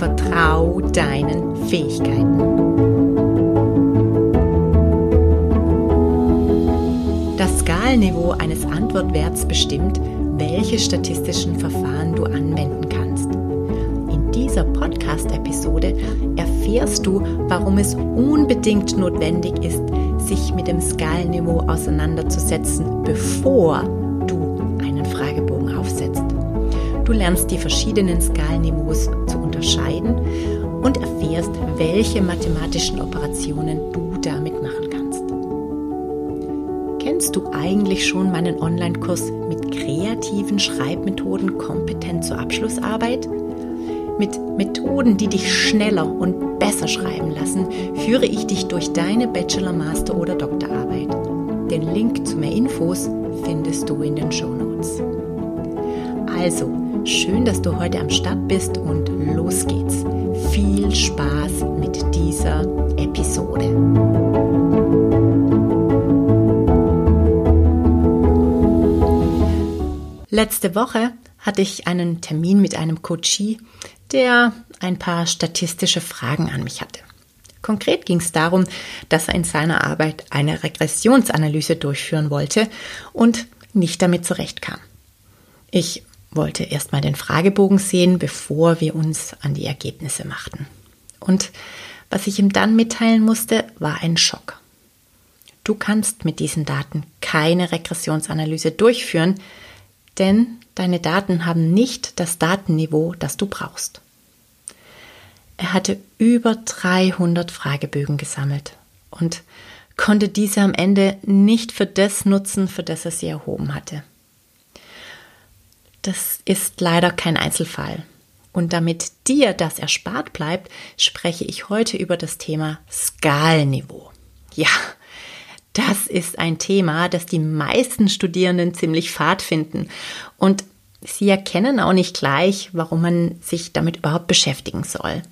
Vertrau deinen Fähigkeiten. Das Skalenniveau eines Antwortwerts bestimmt, welche statistischen Verfahren du anwenden kannst. In dieser Podcast-Episode erfährst du, warum es unbedingt notwendig ist, sich mit dem Skalenniveau auseinanderzusetzen, bevor du einen Fragebogen aufsetzt. Du lernst die verschiedenen Skalenniveaus unterscheiden und erfährst, welche mathematischen Operationen du damit machen kannst. Kennst du eigentlich schon meinen Online-Kurs mit kreativen Schreibmethoden kompetent zur Abschlussarbeit? Mit Methoden, die dich schneller und besser schreiben lassen, führe ich dich durch deine Bachelor-, Master- oder Doktorarbeit. Den Link zu mehr Infos findest du in den Show Notes. Also, schön, dass du heute am Start bist und los geht's. Viel Spaß mit dieser Episode. Letzte Woche hatte ich einen Termin mit einem Coachie, der ein paar statistische Fragen an mich hatte. Konkret ging es darum, dass er in seiner Arbeit eine Regressionsanalyse durchführen wollte und nicht damit zurechtkam. Ich wollte erstmal den Fragebogen sehen, bevor wir uns an die Ergebnisse machten. Und was ich ihm dann mitteilen musste, war ein Schock. Du kannst mit diesen Daten keine Regressionsanalyse durchführen, denn deine Daten haben nicht das Datenniveau, das du brauchst. Er hatte über 300 Fragebögen gesammelt und konnte diese am Ende nicht für das nutzen, für das er sie erhoben hatte. Das ist leider kein Einzelfall. Und damit dir das erspart bleibt, spreche ich heute über das Thema Skalenniveau. Ja, das ist ein Thema, das die meisten Studierenden ziemlich fad finden. Und sie erkennen auch nicht gleich, warum man sich damit überhaupt beschäftigen soll.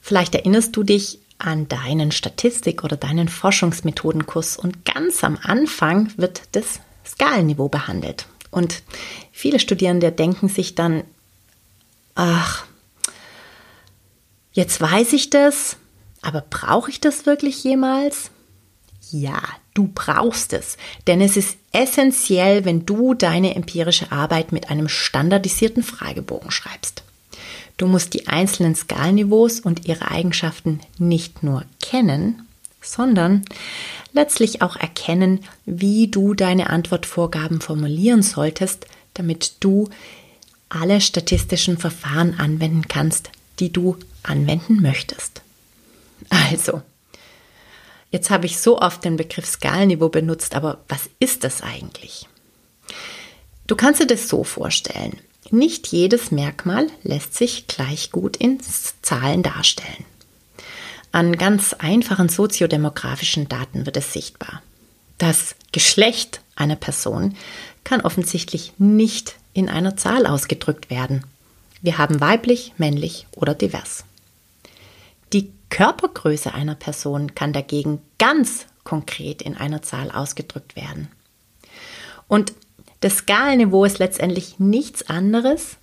Vielleicht erinnerst du dich an deinen Statistik- oder deinen Forschungsmethodenkurs und ganz am Anfang wird das Skalenniveau behandelt. Und viele Studierende denken sich dann, ach, jetzt weiß ich das, aber brauche ich das wirklich jemals? Ja, du brauchst es, denn es ist essentiell, wenn du deine empirische Arbeit mit einem standardisierten Fragebogen schreibst. Du musst die einzelnen Skalenniveaus und ihre Eigenschaften nicht nur kennen, sondern letztlich auch erkennen, wie du deine Antwortvorgaben formulieren solltest, damit du alle statistischen Verfahren anwenden kannst, die du anwenden möchtest. Also, jetzt habe ich so oft den Begriff Skalenniveau benutzt, aber was ist das eigentlich? Du kannst dir das so vorstellen. Nicht jedes Merkmal lässt sich gleich gut in Zahlen darstellen. An ganz einfachen soziodemografischen Daten wird es sichtbar. Das Geschlecht einer Person kann offensichtlich nicht in einer Zahl ausgedrückt werden. Wir haben weiblich, männlich oder divers. Die Körpergröße einer Person kann dagegen ganz konkret in einer Zahl ausgedrückt werden. Und das Skalenniveau ist letztendlich nichts anderes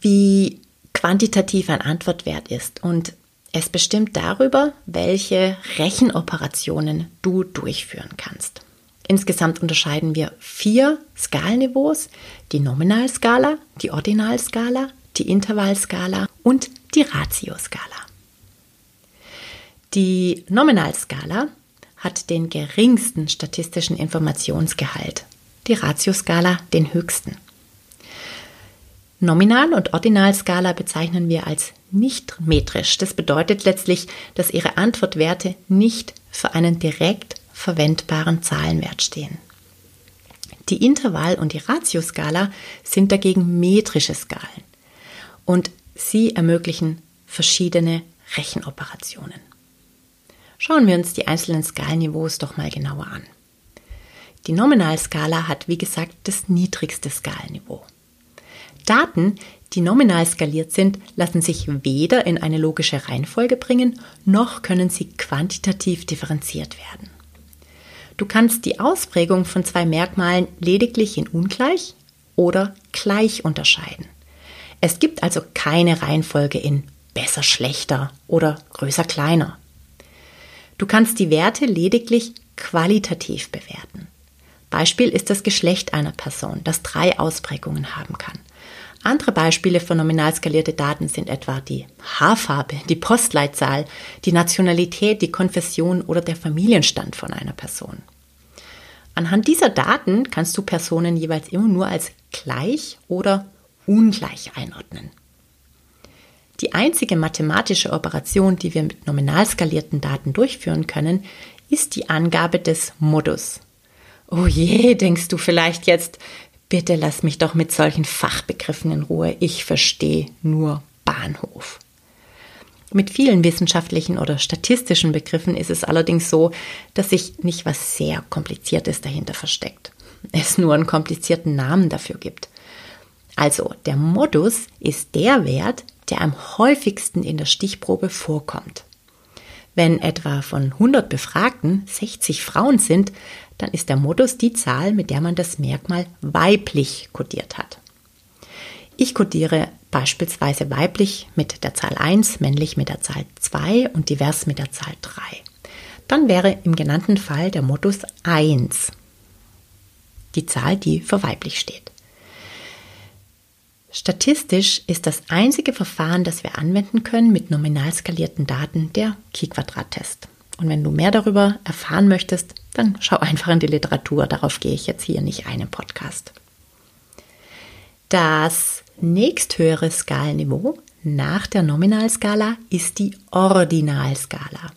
wie quantitativ ein Antwortwert ist und es bestimmt darüber, welche Rechenoperationen du durchführen kannst. Insgesamt unterscheiden wir vier Skalenniveaus, die Nominalskala, die Ordinalskala, die Intervallskala und die Ratioskala. Die Nominalskala hat den geringsten statistischen Informationsgehalt, die Ratioskala den höchsten. Nominal- und Ordinalskala bezeichnen wir als nicht metrisch. Das bedeutet letztlich, dass ihre Antwortwerte nicht für einen direkt verwendbaren Zahlenwert stehen. Die Intervall- und die Ratioskala sind dagegen metrische Skalen. und sie ermöglichen verschiedene Rechenoperationen. Schauen wir uns die einzelnen Skalenniveaus doch mal genauer an. Die Nominalskala hat, wie gesagt, das niedrigste Skalenniveau. Daten, die nominal skaliert sind, lassen sich weder in eine logische Reihenfolge bringen, noch können sie quantitativ differenziert werden. Du kannst die Ausprägung von zwei Merkmalen lediglich in ungleich oder gleich unterscheiden. Es gibt also keine Reihenfolge in besser, schlechter oder größer, kleiner. Du kannst die Werte lediglich qualitativ bewerten. Beispiel ist das Geschlecht einer Person, das drei Ausprägungen haben kann. Andere Beispiele für nominal skalierte Daten sind etwa die Haarfarbe, die Postleitzahl, die Nationalität, die Konfession oder der Familienstand von einer Person. Anhand dieser Daten kannst du Personen jeweils immer nur als gleich oder ungleich einordnen. Die einzige mathematische Operation, die wir mit nominal skalierten Daten durchführen können, ist die Angabe des Modus. Oh je, denkst du vielleicht jetzt, bitte lass mich doch mit solchen Fachbegriffen in Ruhe, ich verstehe nur Bahnhof. Mit vielen wissenschaftlichen oder statistischen Begriffen ist es allerdings so, dass sich nicht was sehr Kompliziertes dahinter versteckt. Es nur einen komplizierten Namen dafür gibt. Also der Modus ist der Wert, der am häufigsten in der Stichprobe vorkommt. Wenn etwa von 100 Befragten 60 Frauen sind, dann ist der Modus die Zahl, mit der man das Merkmal weiblich kodiert hat. Ich kodiere beispielsweise weiblich mit der Zahl 1, männlich mit der Zahl 2 und divers mit der Zahl 3. Dann wäre im genannten Fall der Modus 1 die Zahl, die für weiblich steht. Statistisch ist das einzige Verfahren, das wir anwenden können mit nominal skalierten Daten, der Chi-Quadrat-Test. Und wenn du mehr darüber erfahren möchtest, dann schau einfach in die Literatur. Darauf gehe ich jetzt hier nicht ein im Podcast. Das nächsthöhere Skalenniveau nach der Nominalskala ist die Ordinalskala.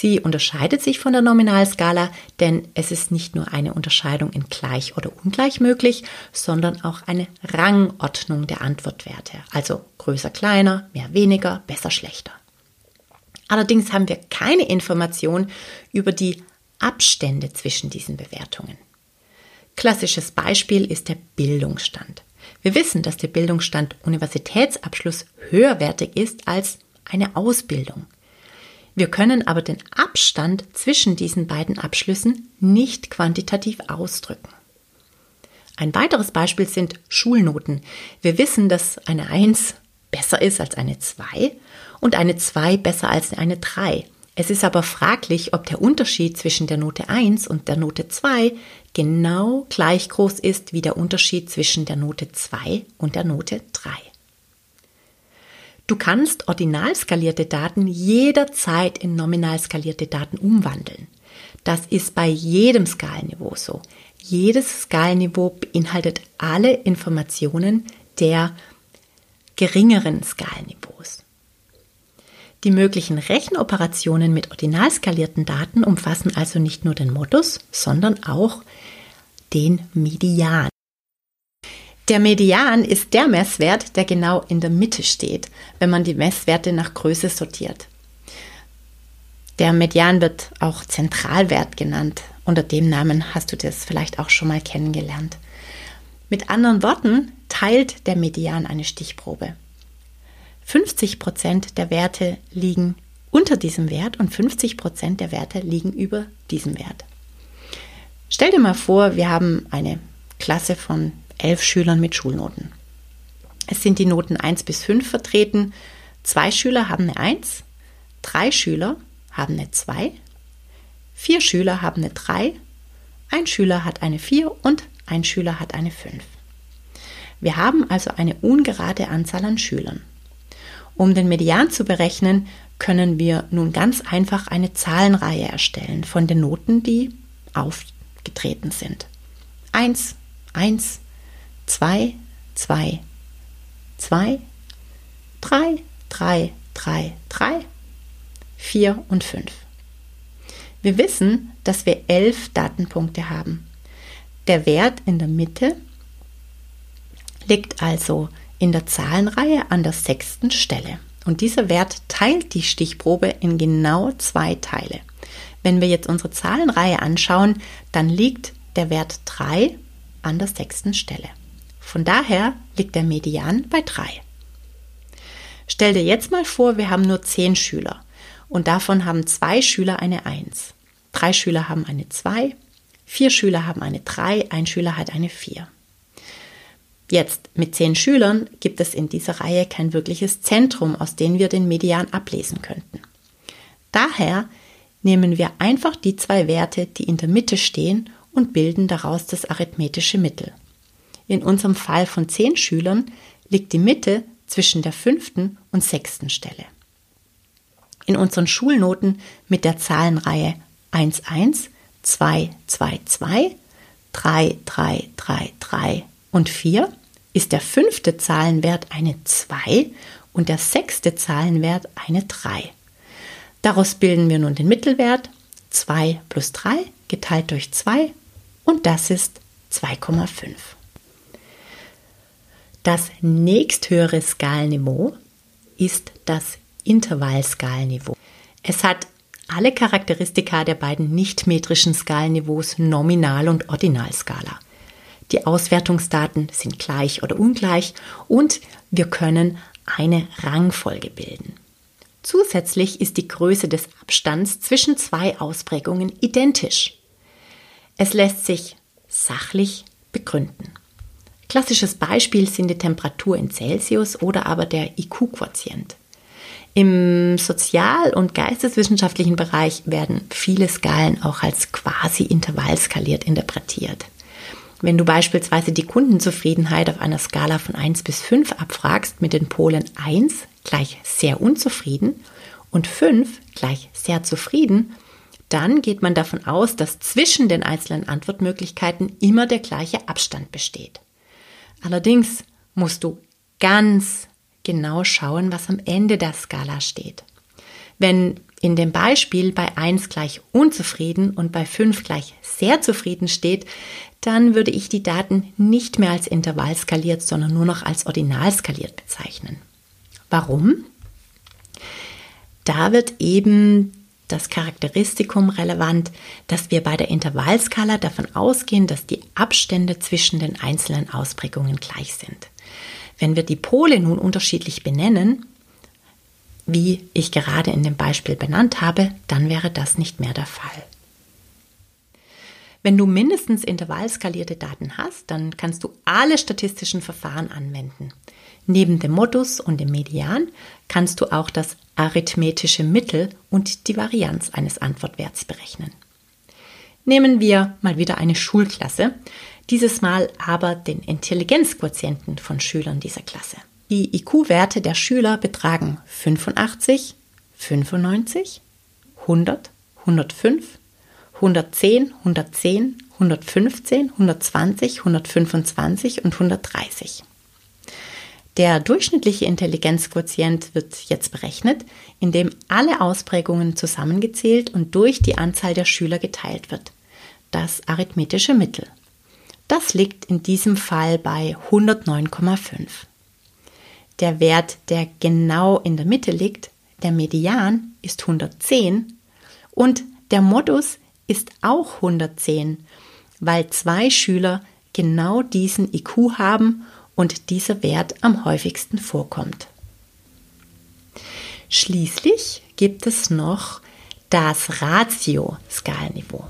Sie unterscheidet sich von der Nominalskala, denn es ist nicht nur eine Unterscheidung in gleich oder ungleich möglich, sondern auch eine Rangordnung der Antwortwerte, also größer, kleiner, mehr, weniger, besser, schlechter. Allerdings haben wir keine Information über die Abstände zwischen diesen Bewertungen. Klassisches Beispiel ist der Bildungsstand. Wir wissen, dass der Bildungsstand Universitätsabschluss höherwertig ist als eine Ausbildung. Wir können aber den Abstand zwischen diesen beiden Abschlüssen nicht quantitativ ausdrücken. Ein weiteres Beispiel sind Schulnoten. Wir wissen, dass eine 1 besser ist als eine 2 und eine 2 besser als eine 3. Es ist aber fraglich, ob der Unterschied zwischen der Note 1 und der Note 2 genau gleich groß ist wie der Unterschied zwischen der Note 2 und der Note 3. Du kannst ordinal skalierte Daten jederzeit in nominal skalierte Daten umwandeln. Das ist bei jedem Skalenniveau so. Jedes Skalenniveau beinhaltet alle Informationen der geringeren Skalenniveaus. Die möglichen Rechenoperationen mit ordinal skalierten Daten umfassen also nicht nur den Modus, sondern auch den Median. Der Median ist der Messwert, der genau in der Mitte steht, wenn man die Messwerte nach Größe sortiert. Der Median wird auch Zentralwert genannt. Unter dem Namen hast du das vielleicht auch schon mal kennengelernt. Mit anderen Worten teilt der Median eine Stichprobe. 50 Prozent der Werte liegen unter diesem Wert und 50 Prozent der Werte liegen über diesem Wert. Stell dir mal vor, wir haben eine Klasse von elf Schülern mit Schulnoten. Es sind die Noten 1 bis 5 vertreten. Zwei Schüler haben eine 1, drei Schüler haben eine 2, vier Schüler haben eine 3, ein Schüler hat eine 4 und ein Schüler hat eine 5. Wir haben also eine ungerade Anzahl an Schülern. Um den Median zu berechnen, können wir nun ganz einfach eine Zahlenreihe erstellen von den Noten, die aufgetreten sind. 1, 1, 2, 2, 2, 3, 3, 3, 3, 4 und 5. Wir wissen, dass wir elf Datenpunkte haben. Der Wert in der Mitte liegt also in der Zahlenreihe an der sechsten Stelle. Und dieser Wert teilt die Stichprobe in genau zwei Teile. Wenn wir jetzt unsere Zahlenreihe anschauen, dann liegt der Wert 3 an der sechsten Stelle. Von daher liegt der Median bei 3. Stell dir jetzt mal vor, wir haben nur 10 Schüler und davon haben zwei Schüler eine 1. Drei Schüler haben eine 2, vier Schüler haben eine 3, ein Schüler hat eine 4. Jetzt mit 10 Schülern gibt es in dieser Reihe kein wirkliches Zentrum, aus dem wir den Median ablesen könnten. Daher nehmen wir einfach die zwei Werte, die in der Mitte stehen und bilden daraus das arithmetische Mittel. In unserem Fall von 10 Schülern liegt die Mitte zwischen der fünften und sechsten Stelle. In unseren Schulnoten mit der Zahlenreihe 1, 1, 2, 2, 2, 3, 3, 3, 3 und 4 ist der fünfte Zahlenwert eine 2 und der sechste Zahlenwert eine 3. Daraus bilden wir nun den Mittelwert 2 plus 3 geteilt durch 2 und das ist 2,5. Das nächsthöhere Skalenniveau ist das Intervallskalenniveau. Es hat alle Charakteristika der beiden nichtmetrischen Skalenniveaus Nominal- und Ordinalskala. Die Auswertungsdaten sind gleich oder ungleich und wir können eine Rangfolge bilden. Zusätzlich ist die Größe des Abstands zwischen zwei Ausprägungen identisch. Es lässt sich sachlich begründen. Klassisches Beispiel sind die Temperatur in Celsius oder aber der IQ-Quotient. Im sozial- und geisteswissenschaftlichen Bereich werden viele Skalen auch als quasi intervallskaliert interpretiert. Wenn du beispielsweise die Kundenzufriedenheit auf einer Skala von 1 bis 5 abfragst mit den Polen 1 gleich sehr unzufrieden und 5 gleich sehr zufrieden, dann geht man davon aus, dass zwischen den einzelnen Antwortmöglichkeiten immer der gleiche Abstand besteht. Allerdings musst du ganz genau schauen, was am Ende der Skala steht. Wenn in dem Beispiel bei 1 gleich unzufrieden und bei 5 gleich sehr zufrieden steht, dann würde ich die Daten nicht mehr als Intervall skaliert, sondern nur noch als ordinal skaliert bezeichnen. Warum? Da wird eben das Charakteristikum relevant, dass wir bei der Intervallskala davon ausgehen, dass die Abstände zwischen den einzelnen Ausprägungen gleich sind. Wenn wir die Pole nun unterschiedlich benennen, wie ich gerade in dem Beispiel benannt habe, dann wäre das nicht mehr der Fall. Wenn du mindestens intervallskalierte Daten hast, dann kannst du alle statistischen Verfahren anwenden. Neben dem Modus und dem Median kannst du auch das arithmetische Mittel und die Varianz eines Antwortwerts berechnen. Nehmen wir mal wieder eine Schulklasse, dieses Mal aber den Intelligenzquotienten von Schülern dieser Klasse. Die IQ-Werte der Schüler betragen 85, 95, 100, 105, 110, 110, 115, 120, 125 und 130. Der durchschnittliche Intelligenzquotient wird jetzt berechnet, indem alle Ausprägungen zusammengezählt und durch die Anzahl der Schüler geteilt wird. Das arithmetische Mittel. Das liegt in diesem Fall bei 109,5. Der Wert, der genau in der Mitte liegt, der Median, ist 110 und der Modus ist auch 110, weil zwei Schüler genau diesen IQ haben und dieser Wert am häufigsten vorkommt. Schließlich gibt es noch das Ratio-Skalenniveau.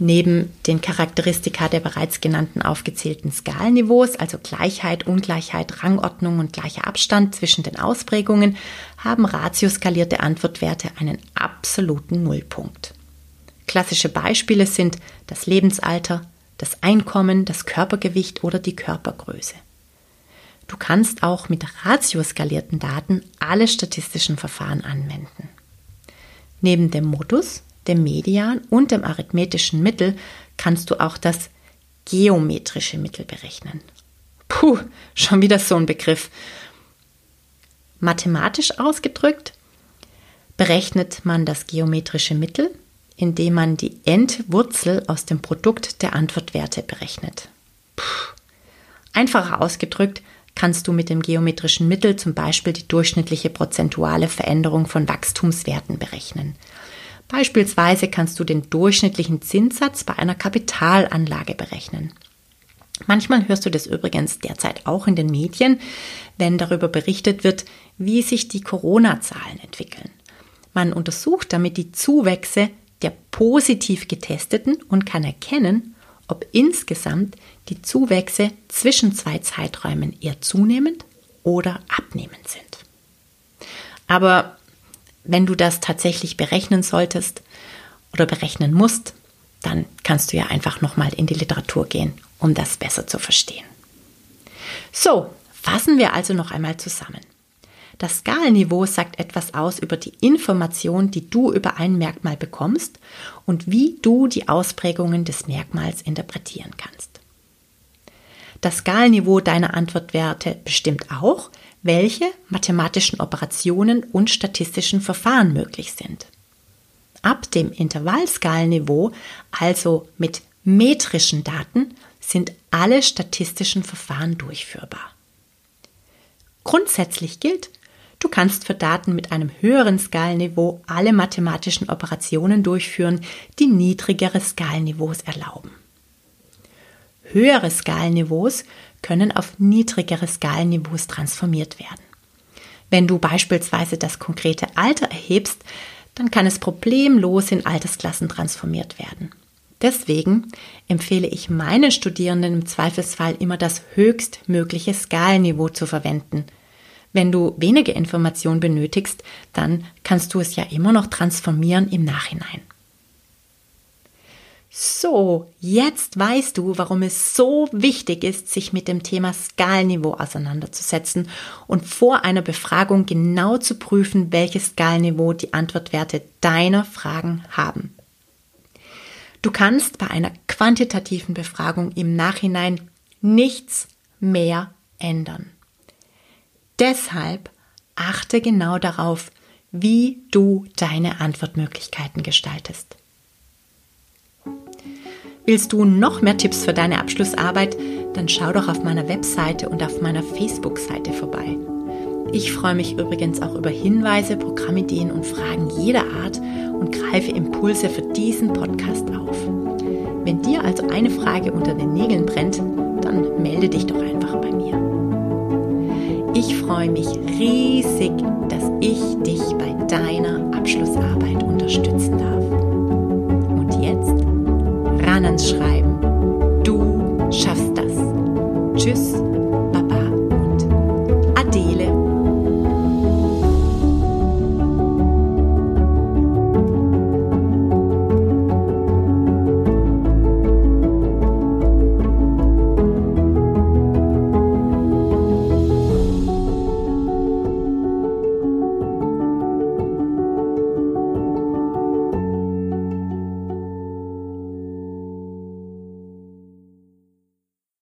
Neben den Charakteristika der bereits genannten aufgezählten Skalenniveaus, also Gleichheit, Ungleichheit, Rangordnung und gleicher Abstand zwischen den Ausprägungen, haben ratioskalierte Antwortwerte einen absoluten Nullpunkt. Klassische Beispiele sind das Lebensalter, das Einkommen, das Körpergewicht oder die Körpergröße. Du kannst auch mit ratioskalierten Daten alle statistischen Verfahren anwenden. Neben dem Modus, dem Median und dem arithmetischen Mittel kannst du auch das geometrische Mittel berechnen. Puh, schon wieder so ein Begriff. Mathematisch ausgedrückt berechnet man das geometrische Mittel indem man die Endwurzel aus dem Produkt der Antwortwerte berechnet. Puh. Einfacher ausgedrückt kannst du mit dem geometrischen Mittel zum Beispiel die durchschnittliche prozentuale Veränderung von Wachstumswerten berechnen. Beispielsweise kannst du den durchschnittlichen Zinssatz bei einer Kapitalanlage berechnen. Manchmal hörst du das übrigens derzeit auch in den Medien, wenn darüber berichtet wird, wie sich die Corona-Zahlen entwickeln. Man untersucht damit die Zuwächse der positiv getesteten und kann erkennen, ob insgesamt die Zuwächse zwischen zwei Zeiträumen eher zunehmend oder abnehmend sind. Aber wenn du das tatsächlich berechnen solltest oder berechnen musst, dann kannst du ja einfach nochmal in die Literatur gehen, um das besser zu verstehen. So, fassen wir also noch einmal zusammen. Das Skalenniveau sagt etwas aus über die Information, die du über ein Merkmal bekommst und wie du die Ausprägungen des Merkmals interpretieren kannst. Das Skalenniveau deiner Antwortwerte bestimmt auch, welche mathematischen Operationen und statistischen Verfahren möglich sind. Ab dem Intervallskalenniveau, also mit metrischen Daten, sind alle statistischen Verfahren durchführbar. Grundsätzlich gilt, du kannst für Daten mit einem höheren Skalenniveau alle mathematischen Operationen durchführen, die niedrigere Skalenniveaus erlauben. Höhere Skalenniveaus können auf niedrigere Skalenniveaus transformiert werden. Wenn du beispielsweise das konkrete Alter erhebst, dann kann es problemlos in Altersklassen transformiert werden. Deswegen empfehle ich meinen Studierenden im Zweifelsfall immer das höchstmögliche Skalenniveau zu verwenden. Wenn du weniger Information benötigst, dann kannst du es ja immer noch transformieren im Nachhinein. So, jetzt weißt du, warum es so wichtig ist, sich mit dem Thema Skalenniveau auseinanderzusetzen und vor einer Befragung genau zu prüfen, welches Skalenniveau die Antwortwerte deiner Fragen haben. Du kannst bei einer quantitativen Befragung im Nachhinein nichts mehr ändern. Deshalb achte genau darauf, wie du deine Antwortmöglichkeiten gestaltest. Willst du noch mehr Tipps für deine Abschlussarbeit? Dann schau doch auf meiner Webseite und auf meiner Facebook-Seite vorbei. Ich freue mich übrigens auch über Hinweise, Programmideen und Fragen jeder Art und greife Impulse für diesen Podcast auf. Wenn dir also eine Frage unter den Nägeln brennt, dann melde dich doch einfach. Ich freue mich riesig, dass ich dich bei deiner Abschlussarbeit unterstützen darf. Und jetzt ran ans Schreiben. Du schaffst das. Tschüss